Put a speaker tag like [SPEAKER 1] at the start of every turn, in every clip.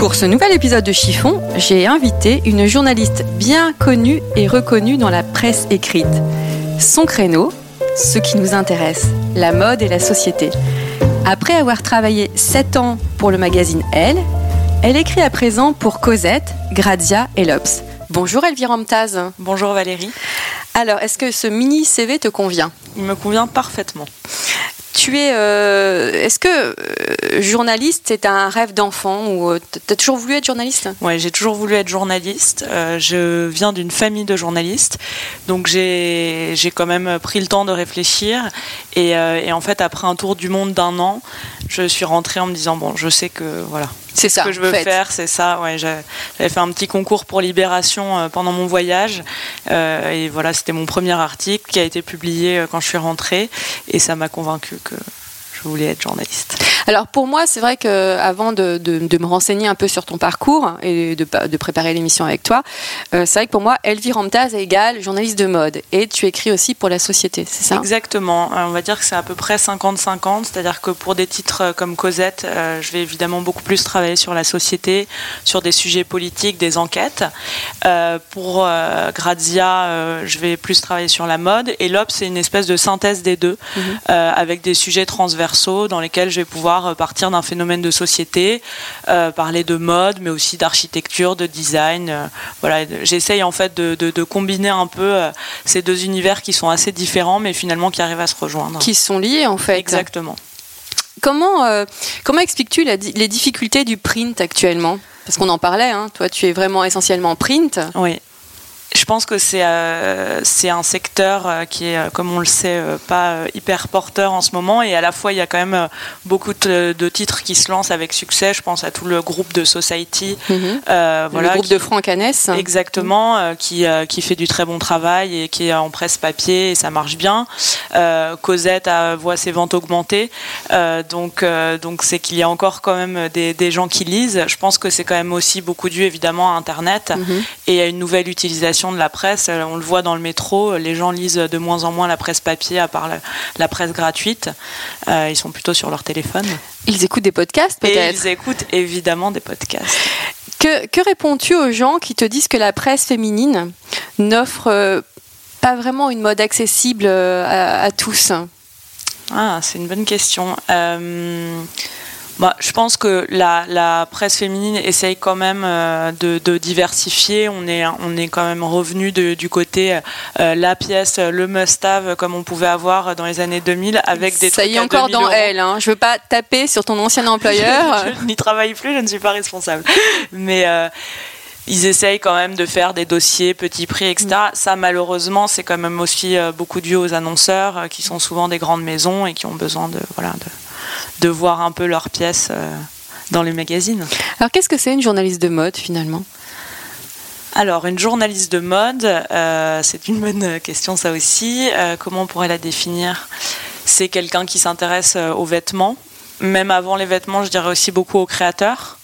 [SPEAKER 1] Pour ce nouvel épisode de Chiffon, j'ai invité une journaliste bien connue et reconnue dans la presse écrite. Son créneau, ce qui nous intéresse, la mode et la société. Après avoir travaillé 7 ans pour le magazine Elle, elle écrit à présent pour Cosette, Grazia et L'Obs. Bonjour Elvire Amtaz.
[SPEAKER 2] Bonjour Valérie.
[SPEAKER 1] Alors, est-ce que ce mini CV te convient?
[SPEAKER 2] Il me convient parfaitement.
[SPEAKER 1] Tu es. euh, Est-ce que euh, journaliste, c'est un rêve d'enfant ou tu as toujours voulu être journaliste?
[SPEAKER 2] Ouais, j'ai toujours voulu être journaliste. Euh, je viens d'une famille de journalistes, donc j'ai quand même pris le temps de réfléchir. Euh, et en fait, après un tour du monde d'un an, je suis rentrée en me disant bon, je sais que voilà,
[SPEAKER 1] C'est ça.
[SPEAKER 2] ce que je veux
[SPEAKER 1] faites.
[SPEAKER 2] faire, c'est ça. Ouais, j'avais fait un petit concours pour Libération euh, pendant mon voyage, Euh, et voilà, c'était mon premier article qui a été publié euh, quand je suis rentrée, et ça m'a convaincu que je voulais être journaliste.
[SPEAKER 1] Alors pour moi, c'est vrai que avant de, de- de me renseigner un peu sur ton parcours et de, de préparer l'émission avec toi, euh, c'est vrai que pour moi, Elvire Amtaz égale journaliste de mode. Et tu écris aussi pour la société, c'est ça?
[SPEAKER 2] Exactement. Euh, On va dire que c'est à peu près 50-50, c'est-à-dire que pour des titres euh, comme Cosette, euh, je vais évidemment beaucoup plus travailler sur la société, sur des sujets politiques, des enquêtes. Euh, pour euh, Grazia, euh, je vais plus travailler sur la mode. Et l'Obs, c'est une espèce de synthèse des deux, euh, avec des sujets transversaux dans lesquels je vais pouvoir euh, partir d'un phénomène de société, euh, parler de mode, mais aussi d'architecture, de design. euh, voilà, j'essaye en fait de, de- de combiner un peu ces deux univers qui sont assez différents, mais finalement qui arrivent à se rejoindre.
[SPEAKER 1] Qui sont liés en fait.
[SPEAKER 2] Exactement.
[SPEAKER 1] Comment, euh, comment expliques-tu les difficultés du print actuellement? Parce qu'on en parlait, hein. toi tu es vraiment essentiellement print.
[SPEAKER 2] Oui. Je pense que c'est euh, un secteur euh, qui est, euh, comme on le sait, pas hyper porteur en ce moment. Et à la fois, il y a quand même beaucoup de, de titres qui se lancent avec succès. Je pense à tout le groupe de Society.
[SPEAKER 1] Mhm.
[SPEAKER 2] euh,
[SPEAKER 1] le groupe
[SPEAKER 2] qui-
[SPEAKER 1] de Franck Hanès.
[SPEAKER 2] Exactement, qui, qui fait du très bon travail et qui est en presse papier et ça marche bien. Euh, Cosette a, voit ses ventes augmenter, donc donc c'est qu'il y a encore quand même des, des gens qui lisent. Je pense que c'est quand même aussi beaucoup dû évidemment à Internet
[SPEAKER 1] Mhm.
[SPEAKER 2] et à une nouvelle utilisation de la presse. Euh, On le voit dans le métro, les gens lisent de moins en moins la presse papier à part la, la presse gratuite. Euh, ils sont plutôt sur leur téléphone
[SPEAKER 1] Ils écoutent des podcasts peut-être
[SPEAKER 2] ils écoutent évidemment des podcasts.
[SPEAKER 1] Que, que réponds-tu aux gens qui te disent que la presse féminine n'offre euh, pas vraiment une mode accessible euh, à, à tous?
[SPEAKER 2] Ah, c'est une bonne question. Euh, bah, je pense que la, la presse féminine essaye quand même euh, de, de diversifier. On est, on est quand même revenu de- du côté euh, la pièce, le must-have, comme on pouvait avoir dans les années 2000, avec des
[SPEAKER 1] Ça
[SPEAKER 2] trucs
[SPEAKER 1] y est encore
[SPEAKER 2] 2000
[SPEAKER 1] dans
[SPEAKER 2] euros.
[SPEAKER 1] elle. Hein. Je veux pas taper sur ton ancien employeur.
[SPEAKER 2] je n'y travaille plus, je ne suis pas responsable. Mais euh, ils essayent quand même de faire des dossiers petit prix, etc.
[SPEAKER 1] Mm.
[SPEAKER 2] Ça, malheureusement, c'est quand même aussi euh, beaucoup dû aux annonceurs euh, qui sont souvent des grandes maisons et qui ont besoin de, voilà, de, de voir un peu leurs pièces euh, dans les magazines.
[SPEAKER 1] Alors qu'est-ce que c'est une journaliste de mode finalement?
[SPEAKER 2] Alors, une journaliste de mode, euh, c'est une bonne question ça aussi. Euh, comment on pourrait la définir? C'est quelqu'un qui s'intéresse euh, aux vêtements. Même avant les vêtements, je dirais aussi beaucoup aux créateurs.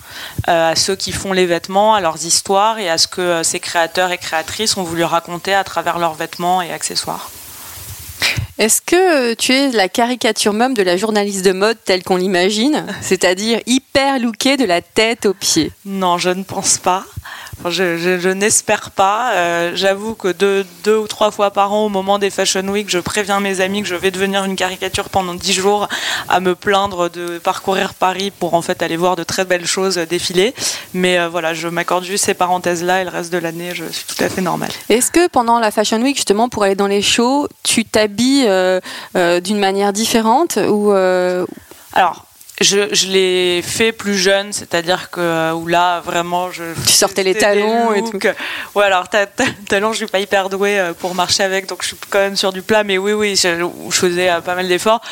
[SPEAKER 2] à ceux qui font les vêtements, à leurs histoires et à ce que ces créateurs et créatrices ont voulu raconter à travers leurs vêtements et accessoires.
[SPEAKER 1] Est-ce que tu es la caricature même de la journaliste de mode telle qu'on l'imagine, c'est-à-dire hyper lookée de la tête aux pieds?
[SPEAKER 2] Non, je ne pense pas. Je, n'espère pas. Euh, j'avoue que deux, deux, ou trois fois par an, au moment des Fashion Week, je préviens mes amis que je vais devenir une caricature pendant dix jours à me plaindre de parcourir Paris pour en fait aller voir de très belles choses défiler. Mais euh, voilà, je m'accorde juste ces parenthèses-là et le reste de l'année, je suis tout à fait normale.
[SPEAKER 1] Est-ce que pendant la Fashion Week, justement, pour aller dans les shows, tu t'habilles euh, d'une manière différente ou
[SPEAKER 2] Alors, je, je l'ai fait plus jeune, c'est-à-dire que euh, où là vraiment je.
[SPEAKER 1] Tu sortais les talons et tout.
[SPEAKER 2] Ouais, alors talons, je suis pas hyper douée euh, pour marcher avec, donc je suis quand même sur du plat, mais oui, oui, je, je faisais euh, pas mal d'efforts.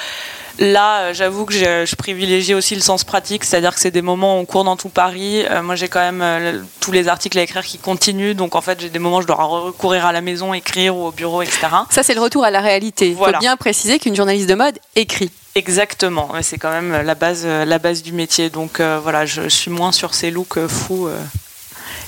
[SPEAKER 2] Là, j'avoue que je, privilégie aussi le sens pratique, c'est-à-dire que c'est des moments où on court dans tout Paris. moi, j'ai quand même tous les articles à écrire qui continuent, donc en fait, j'ai des moments où je dois recourir à la maison, écrire ou au bureau, etc.
[SPEAKER 1] Ça, c'est le retour à la réalité. Il faut bien préciser qu'une journaliste de mode écrit.
[SPEAKER 2] Exactement, c'est quand même la base, la base du métier. Donc euh, voilà, je, suis moins sur ces looks euh, fous euh,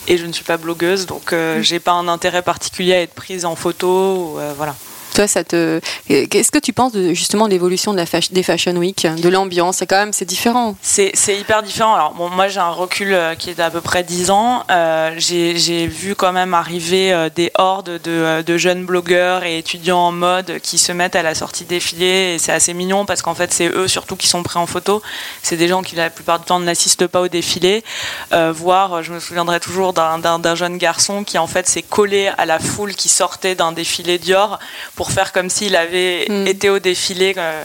[SPEAKER 2] et je ne suis pas blogueuse, donc mm. j'ai pas un intérêt particulier à être prise en photo. voilà.
[SPEAKER 1] Toi, ça. Qu'est-ce que tu penses de, justement l'évolution de la des Fashion Week, de l'ambiance? C'est quand même c'est différent.
[SPEAKER 2] C'est hyper différent. Alors moi j'ai un recul euh, qui est d'à peu près 10 ans. Euh, j'ai vu quand même arriver euh, des hordes de, de, jeunes blogueurs et étudiants en mode qui se mettent à la sortie défilé et c'est assez mignon parce qu'en fait c'est eux surtout qui sont pris en photo. C'est des gens qui la plupart du temps n'assistent pas au défilé. voire, je me souviendrai toujours d'un jeune garçon qui en fait s'est collé à la foule qui sortait d'un défilé Dior pour faire comme s'il avait mm. été au défilé. Euh,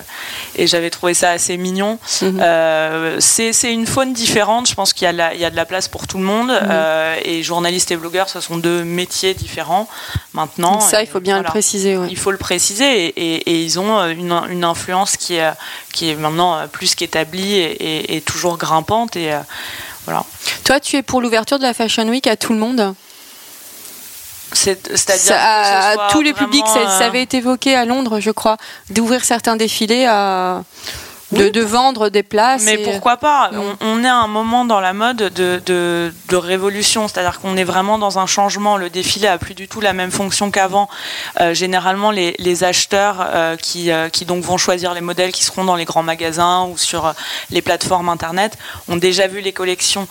[SPEAKER 2] et j'avais trouvé ça assez mignon. Euh, c'est une faune différente. Je pense qu'il y, y, a de la place pour tout le monde. Mm-hmm. Euh, et journalistes et blogueurs, ce sont deux métiers différents maintenant.
[SPEAKER 1] Ça, il faut bien le préciser.
[SPEAKER 2] Il faut le préciser. Et, ils ont une, une, influence qui est, qui est maintenant plus qu'établie et, et, toujours grimpante. Et voilà.
[SPEAKER 1] Toi, tu es pour l'ouverture de la Fashion Week à tout le monde?
[SPEAKER 2] C'est-à-dire
[SPEAKER 1] à, tous les publics, ça, euh, avait été évoqué à Londres, je crois, d'ouvrir certains défilés à. De, vendre des places.
[SPEAKER 2] Mais pourquoi pas? On, est à un moment dans la mode de, de, révolution, c'est-à-dire qu'on est vraiment dans un changement. Le défilé a plus du tout la même fonction qu'avant. Euh, généralement, les, les acheteurs euh, qui, qui, donc vont choisir les modèles qui seront dans les grands magasins ou sur les plateformes internet ont déjà vu les collections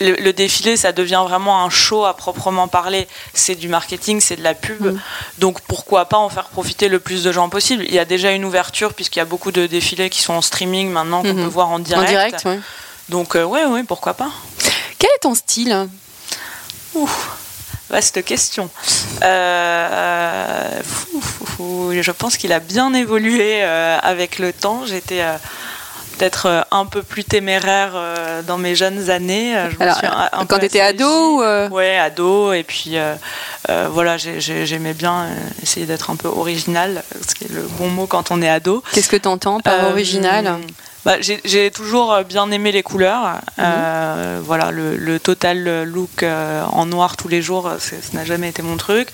[SPEAKER 2] le, défilé, ça devient vraiment un show à proprement parler. C'est du marketing, c'est de la pub. Mm. Donc pourquoi pas en faire profiter le plus de gens possible Il y a déjà une ouverture puisqu'il y a beaucoup de défilés qui sont en streaming maintenant qu'on mm-hmm. peut voir en direct. En direct, oui. Donc euh, oui, oui, pourquoi pas.
[SPEAKER 1] Quel est ton style?
[SPEAKER 2] Ouh, vaste question. Euh, je pense qu'il a bien évolué euh, avec le temps. J'étais peut-être euh, un peu plus téméraire euh, dans mes jeunes années.
[SPEAKER 1] Je Alors, quand tu étais ado ou
[SPEAKER 2] Ouais, ado. Et puis voilà, j'aimais bien essayer d'être un peu original, ce qui est le bon mot quand on est ado.
[SPEAKER 1] Qu'est-ce que tu entends par original
[SPEAKER 2] bah, j'ai toujours euh, bien aimé les couleurs. Mhm. Euh, voilà, le, total look euh, en noir tous les jours, ça n'a jamais été mon truc.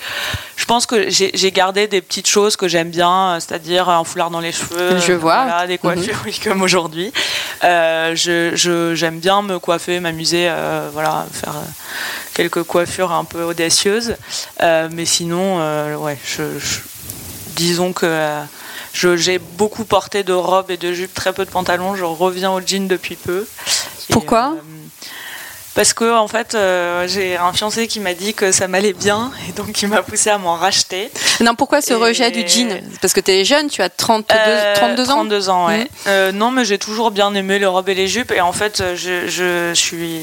[SPEAKER 2] Je pense que j'ai gardé des petites choses que j'aime bien, c'est-à-dire un foulard dans les cheveux,
[SPEAKER 1] je vois.
[SPEAKER 2] des coiffures, mhm. comme aujourd'hui. j'aime je, bien me coiffer, m'amuser, voilà, faire quelques coiffures un peu audacieuses. mais sinon, ouais, je, disons que j'ai beaucoup porté de robes et de jupes, très peu de pantalons. Je reviens au jean depuis peu.
[SPEAKER 1] Pourquoi euh,
[SPEAKER 2] parce que en fait, euh, j'ai un fiancé qui m'a dit que ça m'allait bien et donc il m'a poussé à m'en racheter.
[SPEAKER 1] Non, pourquoi ce rejet du jean? Parce que tu es jeune, tu as 32, 32 ans?
[SPEAKER 2] 32 ans, ouais. Mmh. non, mais j'ai toujours bien aimé les robes et les jupes et en fait, je, je suis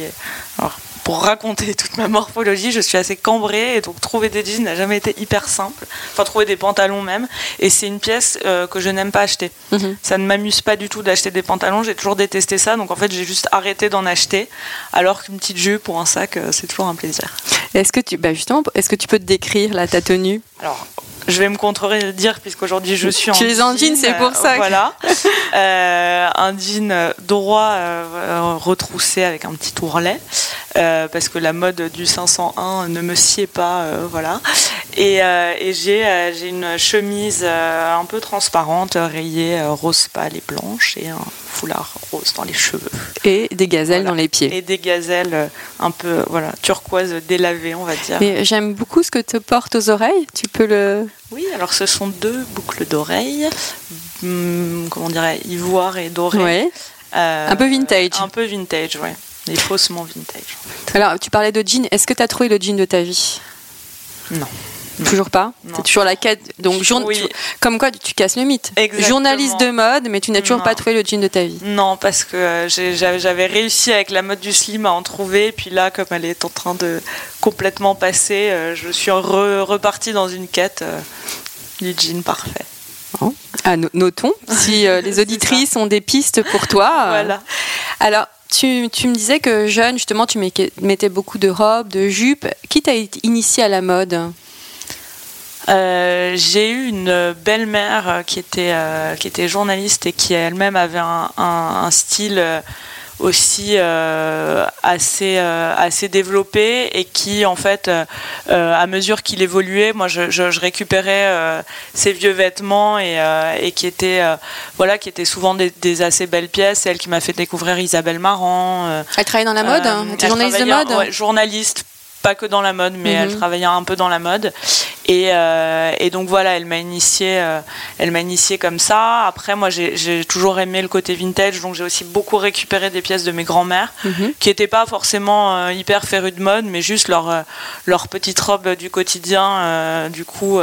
[SPEAKER 2] pour raconter toute ma morphologie, je suis assez cambrée et donc trouver des jeans n'a jamais été hyper simple. Enfin, trouver des pantalons même. Et c'est une pièce euh, que je n'aime pas acheter. Mhm. Ça ne m'amuse pas du tout d'acheter des pantalons. J'ai toujours détesté ça. Donc en fait, j'ai juste arrêté d'en acheter. Alors qu'une petite jupe pour un sac, euh, c'est toujours un plaisir.
[SPEAKER 1] Est-ce que tu, bah justement, est-ce que tu peux te décrire la ta tenue
[SPEAKER 2] Alors, je vais me contredire puisqu'aujourd'hui je suis en
[SPEAKER 1] tu es en jean, c'est pour ça.
[SPEAKER 2] Voilà, euh, un jean droit retroussé avec un petit ourlet, euh, parce que la mode du 501 ne me sied pas, euh, voilà. Et, euh, et j'ai euh, une chemise euh, un peu transparente, rayée euh, rose pâle et blanche, et un foulard rose dans les cheveux.
[SPEAKER 1] Et des gazelles
[SPEAKER 2] Voilà.
[SPEAKER 1] dans les pieds.
[SPEAKER 2] Et des gazelles euh, un peu voilà turquoise délavées, on va dire.
[SPEAKER 1] Mais j'aime beaucoup ce que tu portes aux oreilles. Tu peux le.
[SPEAKER 2] Oui, alors ce sont deux boucles d'oreilles, hum, comment dirais ivoire et doré.
[SPEAKER 1] Ouais.
[SPEAKER 2] Euh,
[SPEAKER 1] Un peu vintage.
[SPEAKER 2] Un peu vintage, ouais. Et faussement vintage.
[SPEAKER 1] Alors, tu parlais de jean. Est-ce que tu as trouvé le jean de ta vie?
[SPEAKER 2] Non.
[SPEAKER 1] Toujours pas. T'es toujours la quête. Donc, jour-
[SPEAKER 2] Oui.
[SPEAKER 1] tu- comme quoi, tu casses le mythe.
[SPEAKER 2] Exactement.
[SPEAKER 1] Journaliste de mode, mais tu n'as toujours
[SPEAKER 2] Non.
[SPEAKER 1] pas trouvé le jean de ta vie.
[SPEAKER 2] Non, parce que euh, j'avais réussi avec la mode du slim à en trouver, puis là, comme elle est en train de complètement passer, euh, je suis re- repartie dans une quête du jean parfait.
[SPEAKER 1] Ah, no- notons, si euh, les
[SPEAKER 2] C'est
[SPEAKER 1] auditrices ont des pistes pour toi. euh,
[SPEAKER 2] Voilà.
[SPEAKER 1] Alors, tu, tu me disais que jeune, justement, tu mettais mettais beaucoup de robes, de jupes. Qui t'a initié à la mode?
[SPEAKER 2] Euh, j'ai eu une belle-mère euh, qui était, euh, qui était journaliste et qui elle-même avait un, un- un style aussi euh, assez, assez développé et qui, en fait, à mesure qu'il évoluait, moi, je, je- je récupérais ses vieux vêtements et, et qui, étaient, euh, voilà, qui étaient souvent des, des assez belles pièces. C'est elle qui m'a fait découvrir Isabelle Marant.
[SPEAKER 1] Elle travaillait dans la mode hein Elle était journaliste de mode
[SPEAKER 2] ouais, Journaliste, pas que dans la mode, mais elle
[SPEAKER 1] Mhm.
[SPEAKER 2] travaillait un peu dans la mode. Et, euh, et donc voilà, elle m'a initié, euh, elle m'a initié comme ça. Après, moi, j'ai j'ai toujours aimé le côté vintage, donc j'ai aussi beaucoup récupéré des pièces de mes grands-mères,
[SPEAKER 1] Mhm.
[SPEAKER 2] qui n'étaient pas forcément euh, hyper férues de mode, mais juste leur leur petite robe du quotidien, du coup,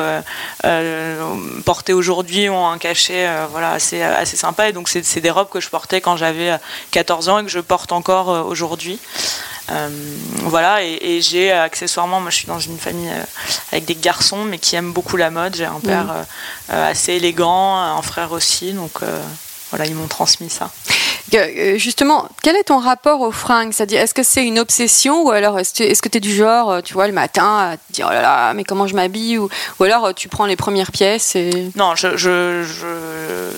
[SPEAKER 2] portées aujourd'hui ont un cachet, voilà, assez assez sympa. Et donc c'est c'est des robes que je portais quand j'avais euh, 14 ans et que je porte encore aujourd'hui. Euh, voilà, et, et j'ai euh, accessoirement, moi je suis dans une famille euh, avec des garçons, mais qui aiment beaucoup la mode. J'ai un père euh, euh, assez élégant, un frère aussi, donc voilà, ils m'ont transmis ça.
[SPEAKER 1] Justement, quel est ton rapport aux fringues C'est-à-dire, est-ce que c'est une obsession ou alors est-ce que tu es du genre, tu vois, le matin à te dire oh là là, mais comment je m'habille? Ou, ou alors tu prends les premières pièces et.
[SPEAKER 2] Non, je, je, je,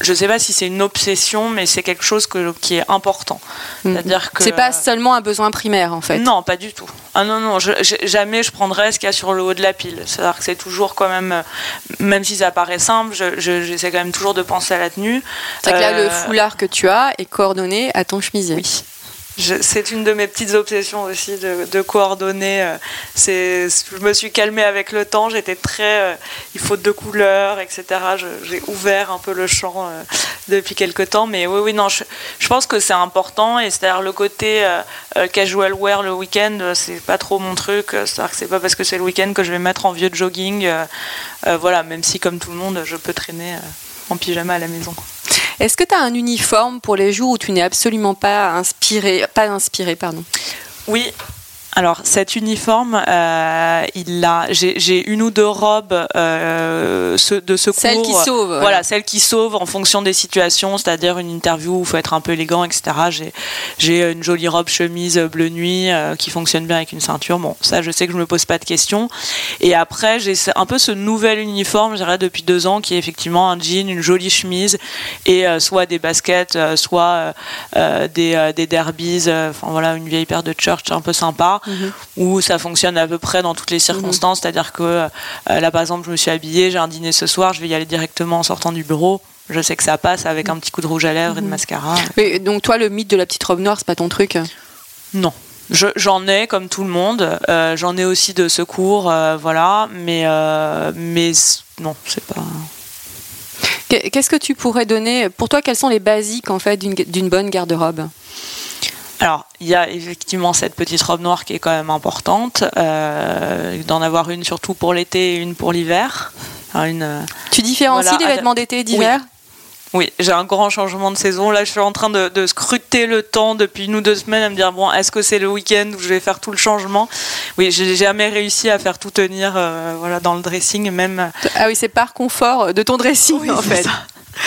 [SPEAKER 2] je sais pas si c'est une obsession, mais c'est quelque chose que, qui est important. C'est-à-dire que
[SPEAKER 1] C'est pas seulement un besoin primaire en fait.
[SPEAKER 2] Non, pas du tout. Ah non, non, je- je- jamais je prendrais ce qu'il y a sur le haut de la pile. C'est-à-dire que c'est toujours quand même, euh, même si ça paraît simple, je- je- j'essaie quand même toujours de penser à la tenue.
[SPEAKER 1] C'est que là,
[SPEAKER 2] Euh,
[SPEAKER 1] le foulard que tu as est coordonné à ton chemisier.
[SPEAKER 2] Oui. C'est une de mes petites obsessions aussi de, coordonner. euh, Je me suis calmée avec le temps. J'étais très. euh, il faut deux couleurs, etc. J'ai ouvert un peu le champ euh, depuis quelques temps. Mais oui, oui, non, je, pense que c'est important. Et c'est-à-dire le côté casual wear le week-end, c'est pas trop mon truc. C'est-à-dire que c'est pas parce que c'est le week-end que je vais mettre en vieux jogging. voilà, même si, comme tout le monde, je peux traîner en pyjama à la maison.
[SPEAKER 1] Est-ce que tu as un uniforme pour les jours où tu n'es absolument pas inspiré, pas inspiré, pardon?
[SPEAKER 2] Oui. Alors cet uniforme, euh, il a, j'ai une ou deux robes euh, ce- de secours.
[SPEAKER 1] Celle qui sauve,
[SPEAKER 2] Voilà,
[SPEAKER 1] voilà.
[SPEAKER 2] celle qui sauve en fonction des situations, c'est-à-dire une interview où il faut être un peu élégant, etc. J'ai une jolie robe chemise bleu nuit euh, qui fonctionne bien avec une ceinture. Bon, ça, je sais que je me pose pas de questions. Et après, j'ai un peu ce nouvel uniforme, je dirais depuis deux ans, qui est effectivement un jean, une jolie chemise et euh, soit des baskets, euh, soit euh, euh, des, euh, des derbies, euh, enfin voilà, une vieille paire de church un peu sympa, où ça fonctionne à peu près dans toutes les circonstances. C'est-à-dire que euh, là, par exemple, je me suis habillée, j'ai un dîner ce soir, je vais y aller directement en sortant du bureau. Je sais que ça passe avec un petit coup de rouge à lèvres et de mascara.
[SPEAKER 1] Mais, Donc toi, le mythe de la petite robe noire, c'est pas ton truc
[SPEAKER 2] Non. Je- J'en ai comme tout le monde. Euh, J'en ai aussi de secours, euh, voilà. Mais, mais non, c'est pas.
[SPEAKER 1] Qu'est- Qu'est-ce que tu pourrais donner? Pour toi, quels sont les basiques en fait d'une bonne garde-robe?
[SPEAKER 2] Alors, il y a effectivement cette petite robe noire qui est quand même importante. euh, D'en avoir une surtout pour l'été et une pour l'hiver. Une, euh,
[SPEAKER 1] Tu différencies
[SPEAKER 2] Voilà,
[SPEAKER 1] les vêtements d'été et d'hiver?
[SPEAKER 2] Oui, j'ai un grand changement de saison. Là, je suis en train de, de scruter le temps depuis une ou deux semaines à me dire bon, est-ce que c'est le week-end où je vais faire tout le changement? Oui, j'ai jamais réussi à faire tout tenir euh, voilà, dans le dressing, même.
[SPEAKER 1] Ah oui, c'est par confort de ton dressing
[SPEAKER 2] Oui,
[SPEAKER 1] en fait.
[SPEAKER 2] ça.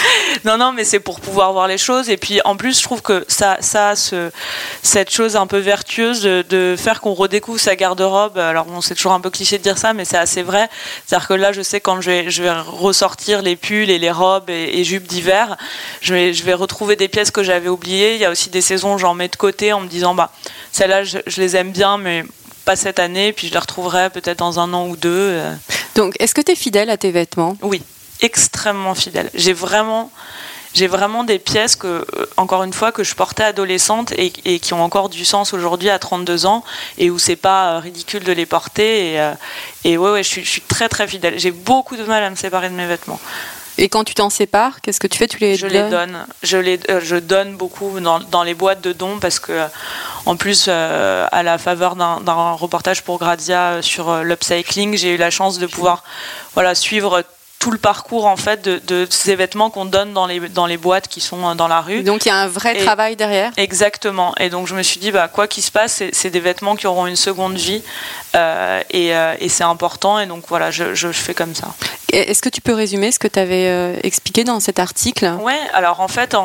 [SPEAKER 2] non, non, mais c'est pour pouvoir voir les choses. Et puis en plus, je trouve que ça, ça ce, cette chose un peu vertueuse de, faire qu'on redécouvre sa garde-robe. Alors bon, c'est toujours un peu cliché de dire ça, mais c'est assez vrai. C'est-à-dire que là, je sais quand je vais, je vais ressortir les pulls et les robes et, jupes d'hiver, je vais, je vais retrouver des pièces que j'avais oubliées. Il y a aussi des saisons où j'en mets de côté en me disant, bah, celles-là, je, je les aime bien, mais pas cette année, puis je les retrouverai peut-être dans un an ou deux. Euh.
[SPEAKER 1] Donc, est-ce que tu es fidèle à tes vêtements?
[SPEAKER 2] Oui, extrêmement fidèle. J'ai vraiment, j'ai vraiment des pièces que, euh, encore une fois, que je portais adolescente et, qui ont encore du sens aujourd'hui à 32 ans et où c'est pas euh, ridicule de les porter. Et, et ouais, ouais, je suis, je suis très très fidèle. J'ai beaucoup de mal à me séparer de mes vêtements.
[SPEAKER 1] Et quand tu t'en sépares, qu'est-ce que tu fais? Tu les
[SPEAKER 2] Je les donne. Je les, euh, je donne beaucoup dans, dans, les boîtes de dons parce que, euh, en plus, euh, à la faveur d'un reportage pour Grazia sur l'upcycling, j'ai eu la chance de pouvoir, voilà, suivre tout le parcours en fait de, ces vêtements qu'on donne dans les, dans les boîtes qui sont dans la rue.
[SPEAKER 1] Donc il y a un vrai travail derrière.
[SPEAKER 2] Exactement. Et donc je me suis dit bah quoi qu'il se passe, c'est des vêtements qui auront une seconde vie et, et c'est important. Et donc voilà, je, je, fais comme ça.
[SPEAKER 1] Est-ce que tu peux résumer ce que tu avais euh, expliqué dans cet article?
[SPEAKER 2] Oui, alors en fait,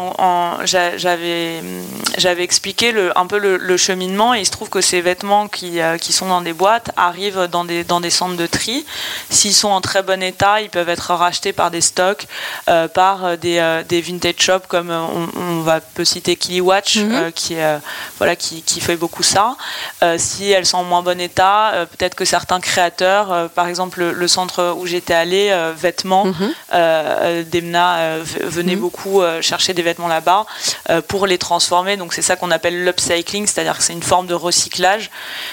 [SPEAKER 2] j'avais, expliqué un peu le, cheminement et il se trouve que ces vêtements euh, qui, sont dans des boîtes arrivent dans des, dans des centres de tri. S'ils sont en très bon état, ils peuvent être rachetés par des stocks, euh, par des, vintage shops comme on, va peut citer Kiliwatch mhm. qui, voilà, qui, fait beaucoup ça. si elles sont en moins bon état, peut-être que certains créateurs, par exemple le centre où j'étais allée, vêtements. Mhm. Euh, euh, Demna venait mhm. beaucoup chercher des vêtements là-bas pour les transformer. Donc c'est ça qu'on appelle l'upcycling, c'est-à-dire que c'est une forme de recyclage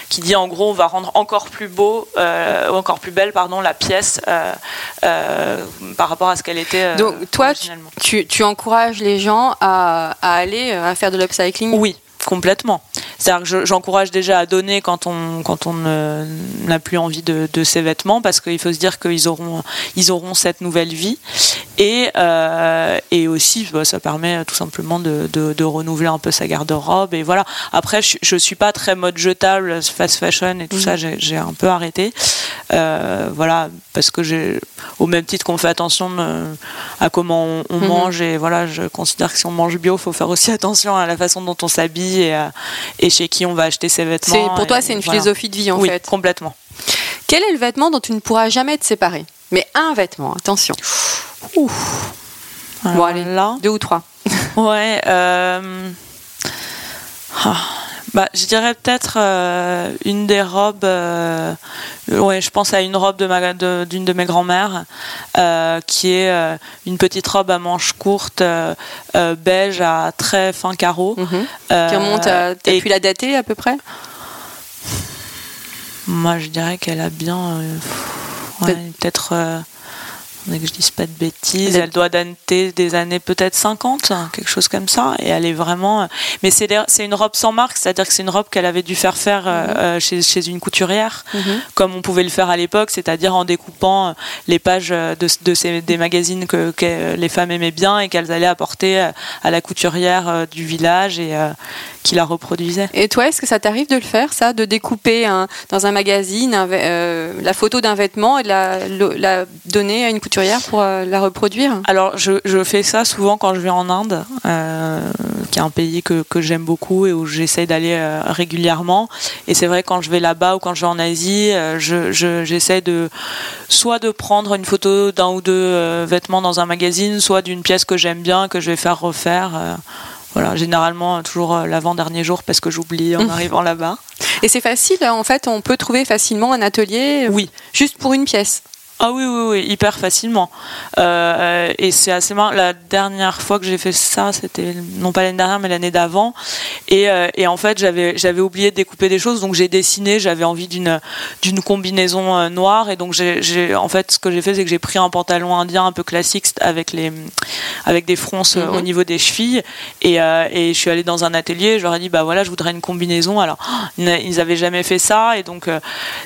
[SPEAKER 2] qui dit en gros on va rendre encore plus beau, encore plus belle pardon la pièce par rapport à ce qu'elle était.
[SPEAKER 1] Donc toi, tu, tu, encourages les gens à, à aller à faire de l'upcycling?
[SPEAKER 2] Oui, complètement. C'est-à-dire que j'encourage déjà à donner quand on, quand on n'a plus envie de, de, ces vêtements, parce qu'il faut se dire qu'ils auront, ils auront cette nouvelle vie. Et, euh, et aussi, bah, ça permet tout simplement de, de, de renouveler un peu sa garde-robe. Et voilà. Après, je, ne suis pas très mode jetable, fast fashion et tout ça, j'ai un peu arrêté. Euh, voilà, parce que j'ai, au même titre qu'on fait attention euh, à comment on, mmh. mange, et voilà, je considère que si on mange bio, il faut faire aussi attention à la façon dont on s'habille et, et chez qui on va acheter ses vêtements.
[SPEAKER 1] Pour toi, c'est une philosophie de vie en
[SPEAKER 2] oui,
[SPEAKER 1] fait.
[SPEAKER 2] complètement.
[SPEAKER 1] Quel est le vêtement dont tu ne pourras jamais te séparer? Mais un vêtement, attention. Ouf. bon, allez, là. deux ou trois.
[SPEAKER 2] ouais. Euh... Ah. Bah, je dirais peut-être euh, une des robes. Euh, ouais, je pense à une robe de d'une de, mes grand-mères, euh, qui est une petite robe à manches courtes, beige à très fin carreau.
[SPEAKER 1] Mhm. qui remonte à. T'as pu la dater à peu près?
[SPEAKER 2] Moi, je dirais qu'elle a bien. peut-être que je dise pas de bêtises, elle doit dater des années peut-être 50, quelque chose comme ça, et elle est vraiment. Mais c'est une robe sans marque, c'est-à-dire que c'est une robe qu'elle avait dû faire faire euh, mhm. euh, chez, chez, une couturière, mhm. comme on pouvait le faire à l'époque, c'est-à-dire en découpant euh, les pages de, de ces, des magazines que, que, les femmes aimaient bien et qu'elles allaient apporter à la couturière du village et qui la reproduisait.
[SPEAKER 1] Et toi, est-ce que ça t'arrive de le faire, ça, de découper un, dans un magazine la photo d'un vêtement et de la, la donner à une couturière pour euh, la reproduire
[SPEAKER 2] Alors, je, fais ça souvent quand je vais en Inde, euh, qui est un pays que, j'aime beaucoup et où j'essaie d'aller euh, régulièrement. Et c'est vrai, quand je vais là-bas ou quand je vais en Asie, j'essaie de soit de prendre une photo d'un ou deux vêtements dans un magazine, soit d'une pièce que j'aime bien, que je vais faire refaire. Voilà, généralement toujours l'avant-dernier jour parce que j'oublie en arrivant là-bas.
[SPEAKER 1] Et c'est facile, en fait, on peut trouver facilement un atelier
[SPEAKER 2] oui.
[SPEAKER 1] juste pour une pièce.
[SPEAKER 2] Ah oui, oui, oui, hyper facilement. Euh, et c'est assez marrant. La dernière fois que j'ai fait ça, c'était non pas l'année dernière, mais l'année d'avant. Et, euh, et, en fait, j'avais j'avais oublié de découper des choses, donc j'ai dessiné. J'avais envie d'une d'une combinaison euh, noire, et donc j'ai en fait ce que j'ai fait, c'est que j'ai pris un pantalon indien un peu classique avec les avec des fronces au mhm. niveau des chevilles, et, et je suis allée dans un atelier. Je leur ai dit bah voilà, je voudrais une combinaison. Alors ils n'avaient jamais fait ça, et donc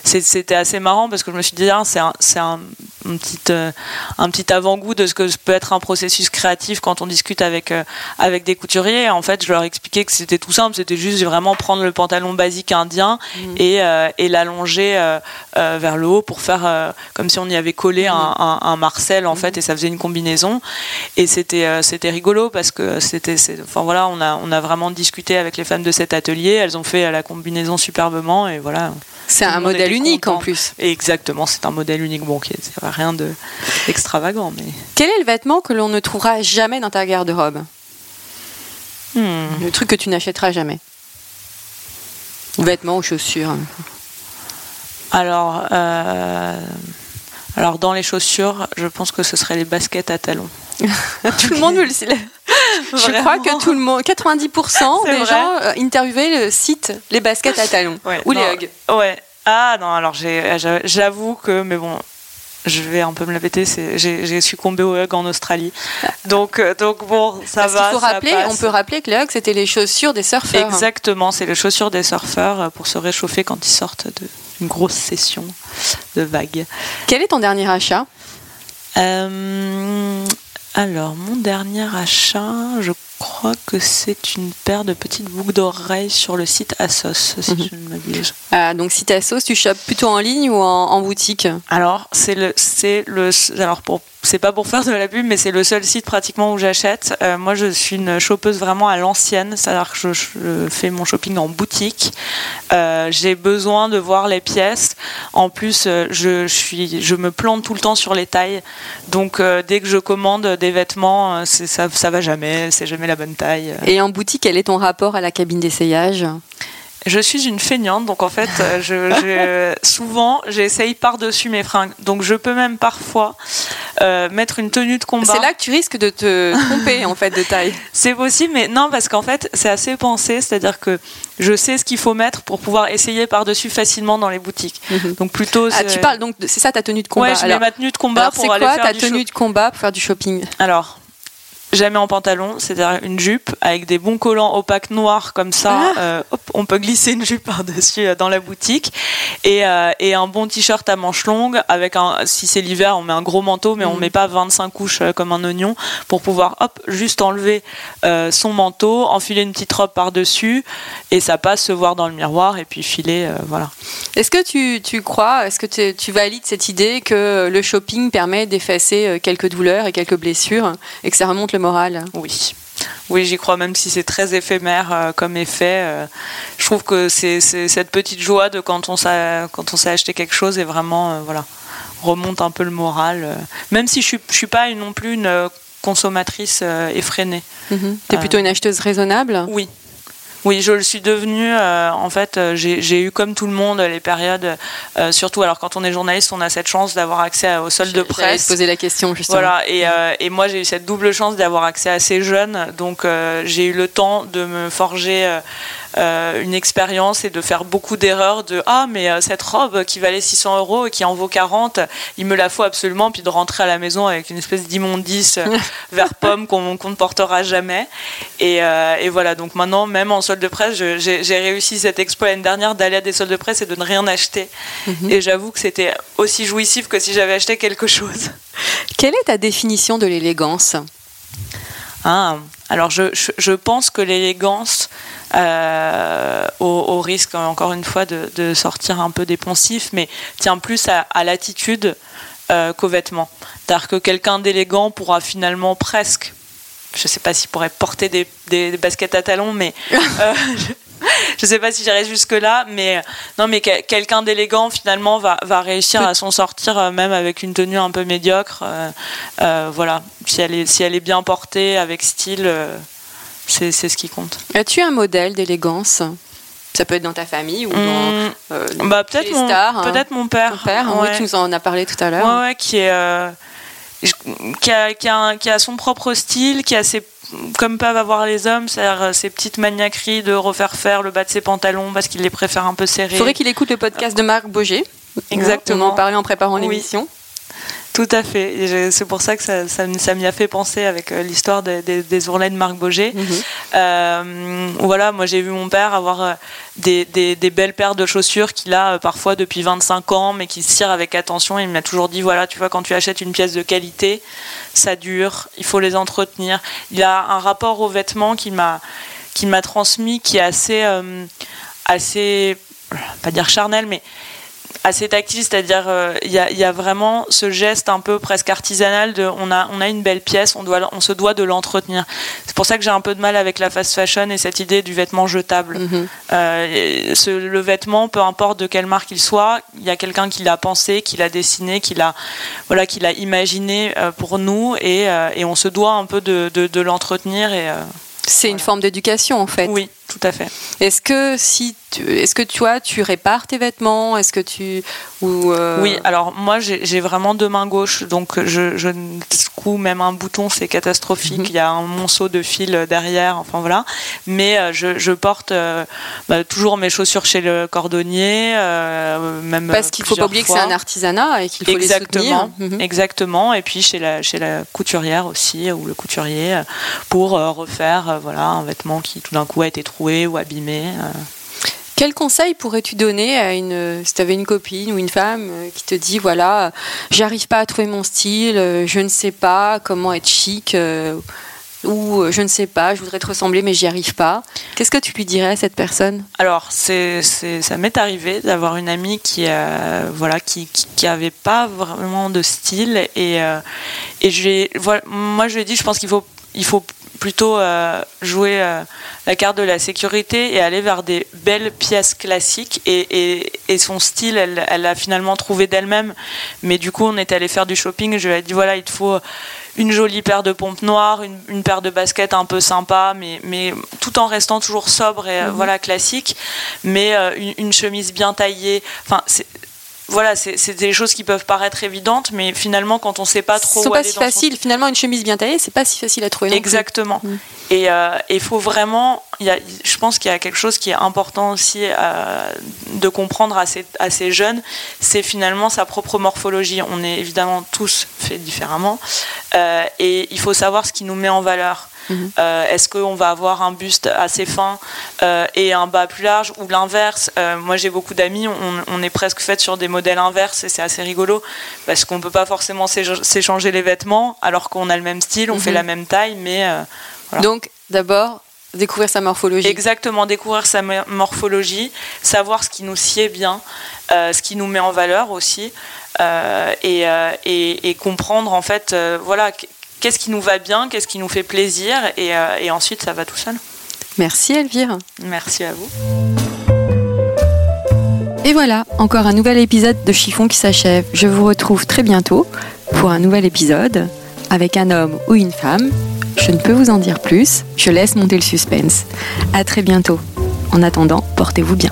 [SPEAKER 2] c'était assez marrant parce que je me suis dit ah, c'est un c'est un un, petit, euh, un petit avant-goût de ce que peut être un processus créatif quand on discute avec, euh, avec des couturiers. En fait, je leur expliquais que c'était tout simple, c'était juste vraiment prendre le pantalon basique indien mmh. et, et l'allonger vers le haut pour faire comme si on y avait collé mmh. un, un, Marcel en mmh. fait, et ça faisait une combinaison. Et c'était c'était rigolo parce que c'était, enfin voilà, on a, on a vraiment discuté avec les femmes de cet atelier. Elles ont fait la combinaison superbement et voilà.
[SPEAKER 1] C'est un modèle unique en plus.
[SPEAKER 2] Exactement, c'est un modèle unique. Bon, rien d'extravagant, mais.
[SPEAKER 1] Quel est le vêtement que l'on ne trouvera jamais dans ta garde-robe hmm. Le truc que tu n'achèteras jamais. Vêtements ou chaussures.
[SPEAKER 2] Alors, euh, alors dans les chaussures, je pense que ce serait les baskets à talons.
[SPEAKER 1] tout le monde veut le Je crois que tout le monde, 90% des gens euh, interviewés le citent les baskets à talons ou les hugs.
[SPEAKER 2] Ouais. Ah non, alors j'avoue que, mais bon, je vais un peu me la péter, j'ai succombé au hug en Australie. Donc, euh, donc bon, ça va.
[SPEAKER 1] Faut rappeler, on peut rappeler que les hugs, c'était les chaussures des surfeurs.
[SPEAKER 2] Exactement, c'est les chaussures des surfeurs euh, pour se réchauffer quand ils sortent d'une grosse session de vagues.
[SPEAKER 1] Quel est ton dernier achat?
[SPEAKER 2] Alors, mon dernier achat, je crois que c'est une paire de petites boucles d'oreilles sur le site Asos, si mhm. je ne m'abuse.
[SPEAKER 1] Ah, donc site Asos, tu chopes plutôt en ligne ou en, boutique
[SPEAKER 2] Alors, c'est le, c'est le, alors pour c'est pas pour faire de la pub, mais c'est le seul site pratiquement où j'achète. Euh, moi, je suis une chopeuse vraiment à l'ancienne, c'est-à-dire que je, fais mon shopping en boutique. Euh, j'ai besoin de voir les pièces. En plus, euh, je, suis, je me plante tout le temps sur les tailles. Donc, dès que je commande des vêtements, ça, ça va jamais, c'est jamais la bonne taille.
[SPEAKER 1] Et en boutique, quel est ton rapport à la cabine d'essayage
[SPEAKER 2] je suis une feignante, donc en fait, euh, je, souvent, j'essaye par-dessus mes fringues. Donc je peux même parfois euh, mettre une tenue de combat.
[SPEAKER 1] C'est là que tu risques de te tromper en fait de taille.
[SPEAKER 2] C'est possible, mais non, parce qu'en fait, c'est assez pensé, c'est-à-dire que je sais ce qu'il faut mettre pour pouvoir essayer par-dessus facilement dans les boutiques. Mhm. Donc plutôt.
[SPEAKER 1] Ah, tu parles donc, c'est ça ta tenue de combat
[SPEAKER 2] Ouais, je mets ma tenue de combat pour aller
[SPEAKER 1] quoi,
[SPEAKER 2] faire
[SPEAKER 1] ta tenue de combat pour faire du shopping?
[SPEAKER 2] Alors, jamais en pantalon, c'est-à-dire une jupe avec des bons collants opaques noirs comme ça. Ah. Euh, on peut glisser une jupe par-dessus euh, dans la boutique et, euh, et un bon t-shirt à manches longues avec un. Si c'est l'hiver, on met un gros manteau, mais on mm. met pas 25 couches comme un oignon pour pouvoir hop juste enlever son manteau, enfiler une petite robe par-dessus et ça passe se voir dans le miroir et puis filer, voilà.
[SPEAKER 1] Est-ce que tu, tu crois, est-ce que tu valides cette idée que le shopping permet d'effacer quelques douleurs et quelques blessures et que ça remonte le
[SPEAKER 2] Oui. Oui, j'y crois, même si c'est très éphémère euh, comme effet. Euh, je trouve que c'est cette petite joie de quand on sait acheter quelque chose et vraiment, euh, voilà, remonte un peu le moral. même si je ne suis, suis, pas non plus une consommatrice effrénée.
[SPEAKER 1] Mhm. Tu es plutôt une acheteuse raisonnable?
[SPEAKER 2] Oui, oui, je le suis devenue. Euh, en fait, euh, j'ai eu comme tout le monde les périodes, euh, surtout alors quand on est journaliste, on a cette chance d'avoir accès au solde de presse.
[SPEAKER 1] poser la question justement.
[SPEAKER 2] Voilà, et, et moi j'ai eu cette double chance d'avoir accès à ces jeunes, donc j'ai eu le temps de me forger euh, une expérience et de faire beaucoup d'erreurs de ah mais euh, cette robe qui valait 600 euros et qui en vaut 40 il me la faut absolument puis de rentrer à la maison avec une espèce d'immondice euh, vert pomme qu'on ne portera jamais. Et, et, voilà. Donc maintenant même en solde de presse j'ai réussi cet exploit l'année dernière d'aller à des soldes de presse et de ne rien acheter. Mhm. et j'avoue que c'était aussi jouissif que si j'avais acheté quelque chose.
[SPEAKER 1] Quelle est ta définition de l'élégance?
[SPEAKER 2] Ah, alors je, je, pense que l'élégance, euh, au, risque encore une fois de, sortir un peu des poncifs, mais tient plus à, l'attitude euh, qu'aux vêtements. C'est-à-dire que quelqu'un d'élégant pourra finalement presque, je ne sais pas s'il pourrait porter des, des, baskets à talons, mais euh, je sais pas si j'irai jusque là, mais non, mais quelqu'un d'élégant finalement va, va réussir à s'en sortir euh, même avec une tenue un peu médiocre. Euh, euh, voilà, si elle est si elle est bien portée avec style, c'est ce qui compte.
[SPEAKER 1] As-tu un modèle d'élégance? Ça peut être dans ta famille ou dans, mmh.
[SPEAKER 2] bah, peut-être mon, hein. peut-être mon père.
[SPEAKER 1] père, oui, tu nous en as parlé tout à l'heure.
[SPEAKER 2] Ouais, qui est qui a, qui, a, qui a, son propre style, qui a ses comme peuvent avoir les hommes, c'est-à-dire euh, ces petites maniaqueries de refaire faire le bas de ses pantalons parce qu'il les préfère un peu serrés.
[SPEAKER 1] Il faudrait qu'il écoute le podcast de Marc Boger.
[SPEAKER 2] Exactement.
[SPEAKER 1] On en parlait en préparant l'émission.
[SPEAKER 2] Tout à fait. C'est pour ça que ça, ça, m'y a fait penser avec euh, l'histoire des, des, ourlets de Marc Boger. Mhm. Euh, voilà, moi j'ai vu mon père avoir euh, des, des, belles paires de chaussures qu'il a parfois depuis 25 ans, mais qui se tirent avec attention. Il m'a toujours dit voilà, tu vois, quand tu achètes une pièce de qualité, ça dure, il faut les entretenir. Il a un rapport aux vêtements qui m'a qui m'a transmis, qui est assez, assez, pas dire charnel, mais assez tactile, c'est-à-dire euh, il y, a vraiment ce geste un peu presque artisanal de on a, on a une belle pièce, on, doit, on se doit de l'entretenir. C'est pour ça que j'ai un peu de mal avec la fast fashion et cette idée du vêtement jetable. Mhm. Euh, le vêtement, peu importe de quelle marque il soit, il y a quelqu'un qui l'a pensé, qui l'a dessiné, qui l'a voilà, qui l'a imaginé euh, pour nous et, et, on se doit un peu de, de, l'entretenir et
[SPEAKER 1] c'est une forme d'éducation en fait.
[SPEAKER 2] Oui, tout à fait.
[SPEAKER 1] Est-ce que si est-ce que tu vois, tu répares tes vêtements? Est-ce que tu
[SPEAKER 2] ou euh, Oui, alors moi j'ai vraiment deux mains gauches, donc je, je secoue même un bouton, c'est catastrophique. Mhm. Il y a un monceau de fil derrière, enfin voilà. Mais euh, je, je, porte euh, bah, toujours mes chaussures chez le cordonnier, même
[SPEAKER 1] parce qu'il faut pas oublier que c'est un artisanat et qu'il faut
[SPEAKER 2] exactement,
[SPEAKER 1] les soutenir.
[SPEAKER 2] Mhm. Exactement. Et puis chez la chez la couturière aussi ou le couturier pour refaire voilà un vêtement qui tout d'un coup a été ou abîmé.
[SPEAKER 1] Quel conseil pourrais-tu donner à une, si tu avais une copine ou une femme euh, qui te dit voilà, j'arrive pas à trouver mon style, euh, je ne sais pas comment être chic, euh, ou je ne sais pas, je voudrais te ressembler mais j'y arrive pas. Qu'est-ce que tu lui dirais à cette personne?
[SPEAKER 2] Alors, c'est, ça m'est arrivé d'avoir une amie qui, voilà, qui, qui, avait pas vraiment de style et, et voilà, moi je lui ai dit, je pense qu'il faut, il faut plutôt euh, jouer euh, la carte de la sécurité et aller vers des belles pièces classiques. Et, son style, elle l'a finalement trouvé d'elle-même. Mais du coup, on est allé faire du shopping. Je lui ai dit voilà, il te faut une jolie paire de pompes noires, une, paire de baskets un peu sympa, mais, mais tout en restant toujours sobre et euh, mhm. voilà classique. Mais une, une, chemise bien taillée. Enfin, voilà, c'est des choses qui peuvent paraître évidentes, mais finalement, quand on ne sait pas trop.
[SPEAKER 1] C'est pas si facile. Finalement, une chemise bien taillée, c'est pas si facile à trouver.
[SPEAKER 2] Exactement. Mm. Et il euh, faut vraiment. Y a, je pense qu'il y a quelque chose qui est important aussi euh, de comprendre à ces, à ces jeunes, c'est finalement sa propre morphologie. On est évidemment tous faits différemment, euh, et il faut savoir ce qui nous met en valeur. Mhm. Euh, est-ce qu'on va avoir un buste assez fin euh, et un bas plus large ou l'inverse? Euh, Moi, j'ai beaucoup d'amis, on, est presque fait sur des modèles inverses et c'est assez rigolo parce qu'on ne peut pas forcément s'échanger les vêtements alors qu'on a le même style, on fait mhm. la même taille, mais.
[SPEAKER 1] Donc, d'abord, Découvrir sa morphologie.
[SPEAKER 2] Exactement, découvrir sa morphologie, savoir ce qui nous sied bien, ce qui nous met en valeur aussi, et, et, comprendre en fait, voilà, qu'est-ce qui nous va bien, qu'est-ce qui nous fait plaisir, euh, et, ensuite ça va tout seul.
[SPEAKER 1] Merci Elvire.
[SPEAKER 2] Merci à vous.
[SPEAKER 1] Et voilà, encore un nouvel épisode de Chiffon qui s'achève. Je vous retrouve très bientôt pour un nouvel épisode avec un homme ou une femme. Je ne peux vous en dire plus, je laisse monter le suspense. À très bientôt. En attendant, portez-vous bien.